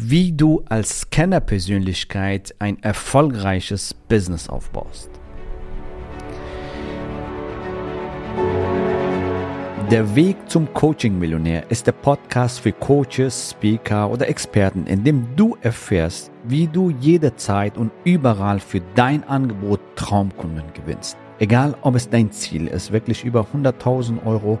wie du als Scanner-Persönlichkeit ein erfolgreiches Business aufbaust. Der Weg zum Coaching-Millionär ist der Podcast für Coaches, Speaker oder Experten, in dem du erfährst, wie du jederzeit und überall für dein Angebot Traumkunden gewinnst. Egal, ob es dein Ziel ist, wirklich über 100.000 Euro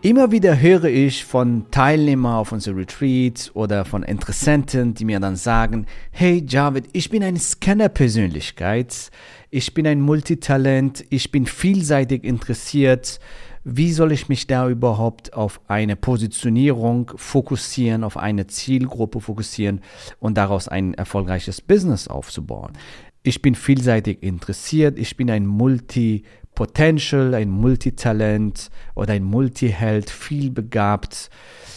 Immer wieder höre ich von Teilnehmern auf unsere Retreats oder von Interessenten, die mir dann sagen, hey Javid, ich bin eine Scanner-Persönlichkeit, ich bin ein Multitalent, ich bin vielseitig interessiert. Wie soll ich mich da überhaupt auf eine Positionierung fokussieren, auf eine Zielgruppe fokussieren und daraus ein erfolgreiches Business aufzubauen? Ich bin vielseitig interessiert, ich bin ein Multi Potential, ein Multitalent oder ein Multiheld, viel begabt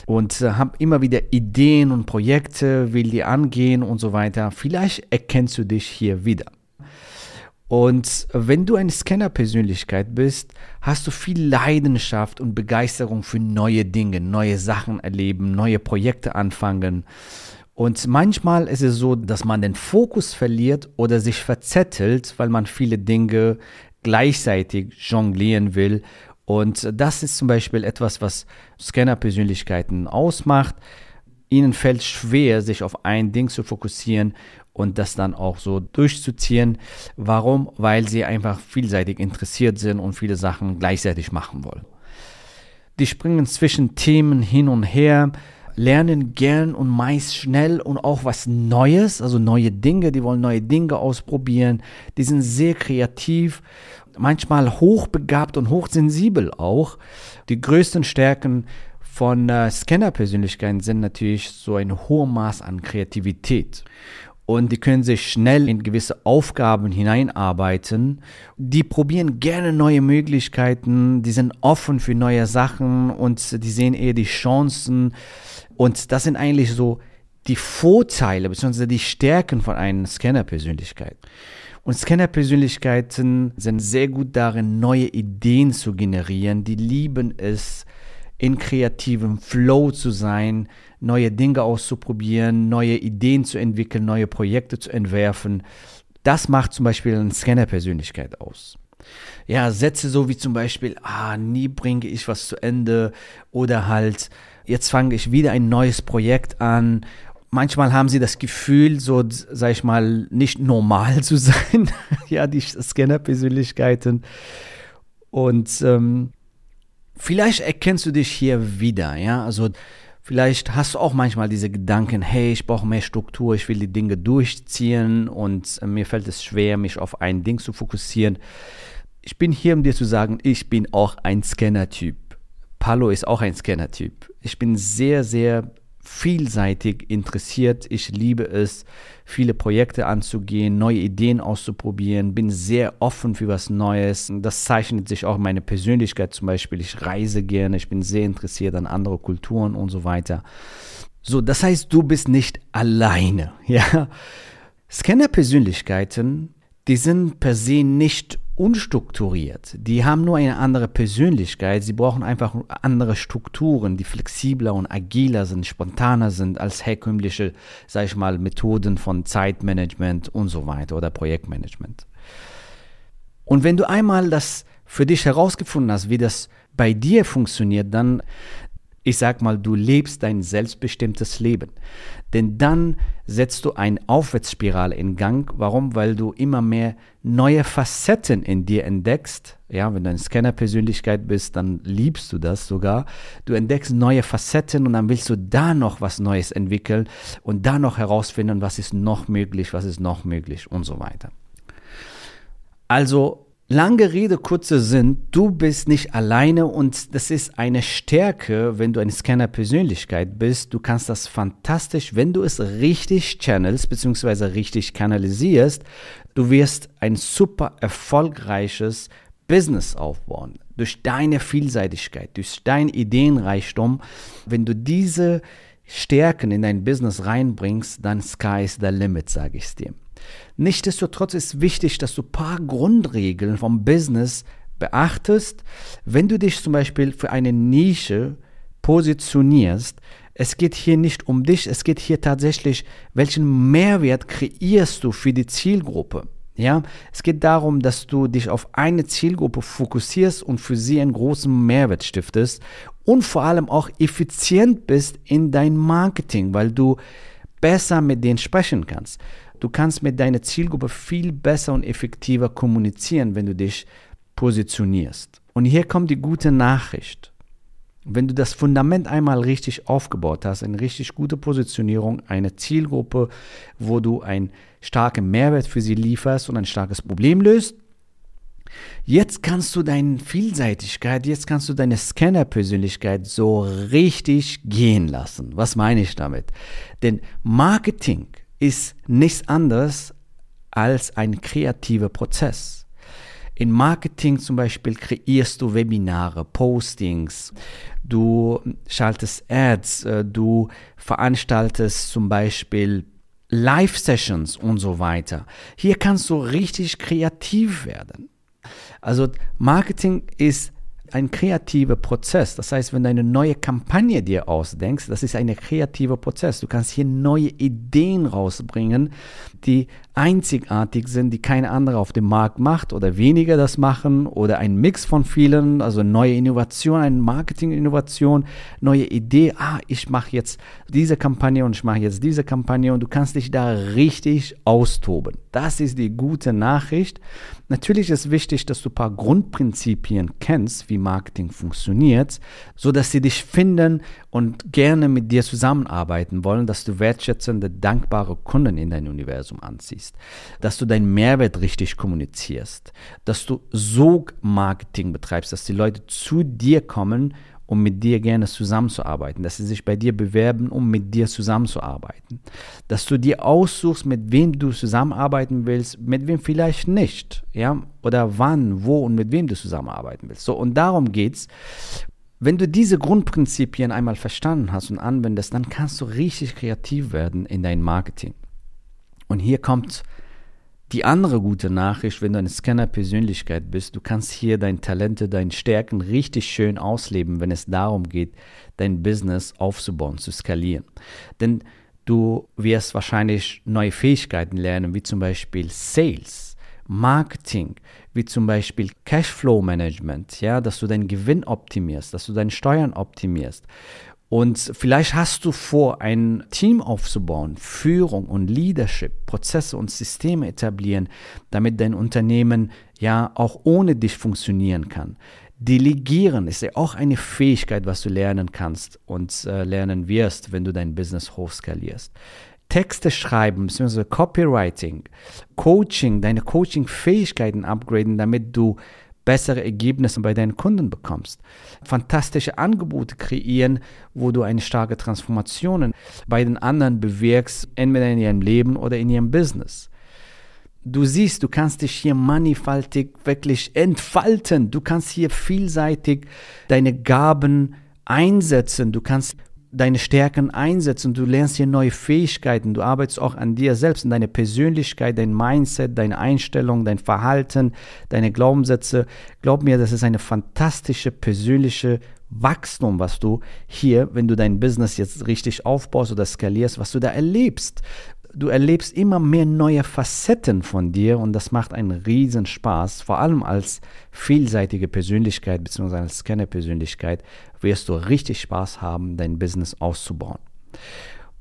und äh, habe immer wieder Ideen und Projekte, will die angehen und so weiter. Vielleicht erkennst du dich hier wieder. Und wenn du eine Scanner-Persönlichkeit bist, hast du viel Leidenschaft und Begeisterung für neue Dinge, neue Sachen erleben, neue Projekte anfangen. Und manchmal ist es so, dass man den Fokus verliert oder sich verzettelt, weil man viele Dinge gleichzeitig jonglieren will. Und das ist zum Beispiel etwas, was Scanner-Persönlichkeiten ausmacht. Ihnen fällt schwer, sich auf ein Ding zu fokussieren und das dann auch so durchzuziehen. Warum? Weil sie einfach vielseitig interessiert sind und viele Sachen gleichzeitig machen wollen. Die springen zwischen Themen hin und her, lernen gern und meist schnell und auch was Neues, also neue Dinge, die wollen neue Dinge ausprobieren, die sind sehr kreativ, manchmal hochbegabt und hochsensibel auch. Die größten Stärken von äh, Scanner-Persönlichkeiten sind natürlich so ein hohes Maß an Kreativität und die können sich schnell in gewisse Aufgaben hineinarbeiten. Die probieren gerne neue Möglichkeiten, die sind offen für neue Sachen und die sehen eher die Chancen. Und das sind eigentlich so die Vorteile bzw. die Stärken von einer Scanner-Persönlichkeit. Und Scanner-Persönlichkeiten sind sehr gut darin, neue Ideen zu generieren. Die lieben es, in kreativem Flow zu sein, neue Dinge auszuprobieren, neue Ideen zu entwickeln, neue Projekte zu entwerfen. Das macht zum Beispiel eine Scanner-Persönlichkeit aus. Ja, Sätze so wie zum Beispiel, ah, nie bringe ich was zu Ende oder halt, jetzt fange ich wieder ein neues Projekt an. Manchmal haben sie das Gefühl, so, sag ich mal, nicht normal zu sein. ja, die Scanner-Persönlichkeiten. Und ähm, vielleicht erkennst du dich hier wieder, ja, also Vielleicht hast du auch manchmal diese Gedanken, hey, ich brauche mehr Struktur, ich will die Dinge durchziehen und äh, mir fällt es schwer, mich auf ein Ding zu fokussieren. Ich bin hier, um dir zu sagen, ich bin auch ein Scanner-Typ. Palo ist auch ein Scanner-Typ. Ich bin sehr, sehr vielseitig interessiert. Ich liebe es, viele Projekte anzugehen, neue Ideen auszuprobieren, bin sehr offen für was Neues. Das zeichnet sich auch meine Persönlichkeit zum Beispiel. Ich reise gerne, ich bin sehr interessiert an andere Kulturen und so weiter. So, das heißt, du bist nicht alleine, ja. Scanner-Persönlichkeiten, die sind per se nicht unstrukturiert. Die haben nur eine andere Persönlichkeit. Sie brauchen einfach andere Strukturen, die flexibler und agiler sind, spontaner sind als herkömmliche, sag ich mal, Methoden von Zeitmanagement und so weiter oder Projektmanagement. Und wenn du einmal das für dich herausgefunden hast, wie das bei dir funktioniert, dann, ich sag mal, du lebst dein selbstbestimmtes Leben. Denn dann setzt du eine Aufwärtsspirale in Gang. Warum? Weil du immer mehr neue Facetten in dir entdeckst. Ja, wenn du eine Scanner-Persönlichkeit bist, dann liebst du das sogar. Du entdeckst neue Facetten und dann willst du da noch was Neues entwickeln und da noch herausfinden, was ist noch möglich, was ist noch möglich und so weiter. Also Lange Rede, kurzer Sinn, du bist nicht alleine und das ist eine Stärke, wenn du eine Scanner-Persönlichkeit bist. Du kannst das fantastisch, wenn du es richtig channelst bzw. richtig kanalisierst. Du wirst ein super erfolgreiches Business aufbauen. Durch deine Vielseitigkeit, durch dein Ideenreichtum. Wenn du diese Stärken in dein Business reinbringst, dann sky is the limit, sage ich dir. Nichtsdestotrotz ist wichtig, dass du ein paar Grundregeln vom Business beachtest. Wenn du dich zum Beispiel für eine Nische positionierst, es geht hier nicht um dich, es geht hier tatsächlich, welchen Mehrwert kreierst du für die Zielgruppe. Ja, es geht darum, dass du dich auf eine Zielgruppe fokussierst und für sie einen großen Mehrwert stiftest und vor allem auch effizient bist in dein Marketing, weil du besser mit denen sprechen kannst. Du kannst mit deiner Zielgruppe viel besser und effektiver kommunizieren, wenn du dich positionierst. Und hier kommt die gute Nachricht. Wenn du das Fundament einmal richtig aufgebaut hast, eine richtig gute Positionierung, eine Zielgruppe, wo du einen starken Mehrwert für sie lieferst und ein starkes Problem löst, Jetzt kannst du deine Vielseitigkeit, jetzt kannst du deine Scanner-Persönlichkeit so richtig gehen lassen. Was meine ich damit? Denn Marketing ist nichts anderes als ein kreativer Prozess. In Marketing zum Beispiel kreierst du Webinare, Postings, du schaltest Ads, äh, du veranstaltest zum Beispiel Live-Sessions und so weiter. Hier kannst du richtig kreativ werden. Also Marketing ist ein kreativer Prozess. Das heißt, wenn du eine neue Kampagne dir ausdenkst, das ist ein kreativer Prozess. Du kannst hier neue Ideen rausbringen, die einzigartig sind, die kein anderer auf dem Markt macht oder weniger das machen oder ein Mix von vielen, also neue Innovation, eine Marketing-Innovation, neue Idee. Ah, ich mache jetzt diese Kampagne und ich mache jetzt diese Kampagne und du kannst dich da richtig austoben. Das ist die gute Nachricht. Natürlich ist wichtig, dass du ein paar Grundprinzipien kennst, wie Marketing funktioniert, so dass sie dich finden und gerne mit dir zusammenarbeiten wollen, dass du wertschätzende, dankbare Kunden in dein Universum anziehst, dass du deinen Mehrwert richtig kommunizierst, dass du Sog-Marketing betreibst, dass die Leute zu dir kommen, um mit dir gerne zusammenzuarbeiten, dass sie sich bei dir bewerben, um mit dir zusammenzuarbeiten, dass du dir aussuchst, mit wem du zusammenarbeiten willst, mit wem vielleicht nicht, ja, oder wann, wo und mit wem du zusammenarbeiten willst. So, und darum geht's. Wenn du diese Grundprinzipien einmal verstanden hast und anwendest, dann kannst du richtig kreativ werden in dein Marketing. Und hier kommt die andere gute Nachricht, wenn du eine Scanner-Persönlichkeit bist, du kannst hier deine Talente, deine Stärken richtig schön ausleben, wenn es darum geht, dein Business aufzubauen, zu skalieren. Denn du wirst wahrscheinlich neue Fähigkeiten lernen, wie zum Beispiel Sales Marketing, wie zum Beispiel Cashflow Management, ja, dass du deinen Gewinn optimierst, dass du deine Steuern optimierst. Und vielleicht hast du vor, ein Team aufzubauen, Führung und Leadership, Prozesse und Systeme etablieren, damit dein Unternehmen ja auch ohne dich funktionieren kann. Delegieren ist ja auch eine Fähigkeit, was du lernen kannst und äh, lernen wirst, wenn du dein Business hochskalierst. Texte schreiben, beziehungsweise Copywriting, Coaching, deine Coaching-Fähigkeiten upgraden, damit du bessere Ergebnisse bei deinen Kunden bekommst. Fantastische Angebote kreieren, wo du eine starke Transformation bei den anderen bewirkst, entweder in ihrem Leben oder in ihrem Business. Du siehst, du kannst dich hier mannigfaltig wirklich entfalten. Du kannst hier vielseitig deine Gaben einsetzen. Du kannst deine Stärken einsetzen. Du lernst hier neue Fähigkeiten. Du arbeitest auch an dir selbst, in deine Persönlichkeit, dein Mindset, deine Einstellung, dein Verhalten, deine Glaubenssätze. Glaub mir, das ist eine fantastische persönliche Wachstum, was du hier, wenn du dein Business jetzt richtig aufbaust oder skalierst, was du da erlebst du erlebst immer mehr neue Facetten von dir und das macht einen riesen Spaß. Vor allem als vielseitige Persönlichkeit bzw. als Scanner-Persönlichkeit wirst du richtig Spaß haben, dein Business auszubauen.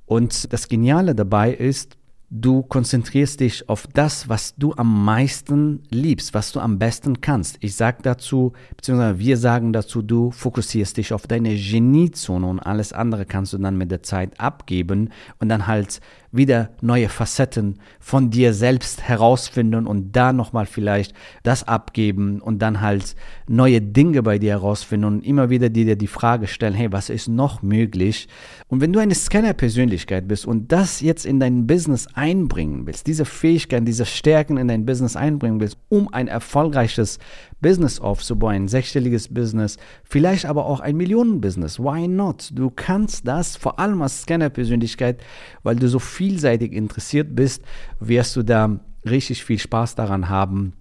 Und das Geniale dabei ist, Du konzentrierst dich auf das, was du am meisten liebst, was du am besten kannst. Ich sage dazu, beziehungsweise wir sagen dazu, du fokussierst dich auf deine Geniezone und alles andere kannst du dann mit der Zeit abgeben und dann halt wieder neue Facetten von dir selbst herausfinden und da nochmal vielleicht das abgeben und dann halt neue Dinge bei dir herausfinden und immer wieder dir die Frage stellen, hey, was ist noch möglich? Und wenn du eine Scanner-Persönlichkeit bist und das jetzt in dein Business einbringen willst, diese Fähigkeiten, diese Stärken in dein Business einbringen willst, um ein erfolgreiches Business aufzubauen, ein sechsstelliges Business, vielleicht aber auch ein Millionenbusiness. Why not? Du kannst das vor allem als Scanner-Persönlichkeit, weil du so vielseitig interessiert bist, wirst du da richtig viel Spaß daran haben,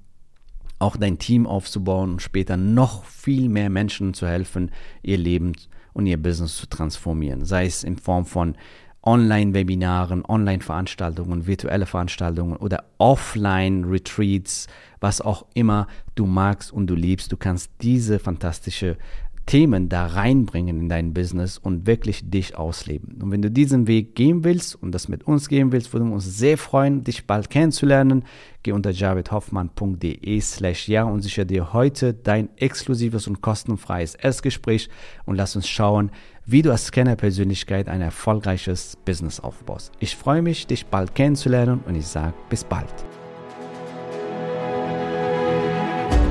auch dein Team aufzubauen und später noch viel mehr Menschen zu helfen, ihr Leben und ihr Business zu transformieren. Sei es in Form von Online-Webinaren, Online-Veranstaltungen, virtuelle Veranstaltungen oder Offline-Retreats, was auch immer du magst und du liebst. Du kannst diese fantastische Themen da reinbringen in dein Business und wirklich dich ausleben. Und wenn du diesen Weg gehen willst und das mit uns gehen willst, würden wir uns sehr freuen, dich bald kennenzulernen. Geh unter javidhoffmann.de slash ja und sichere dir heute dein exklusives und kostenfreies Erstgespräch und lass uns schauen, wie du als Scanner-Persönlichkeit ein erfolgreiches Business aufbaust. Ich freue mich, dich bald kennenzulernen und ich sage bis bald.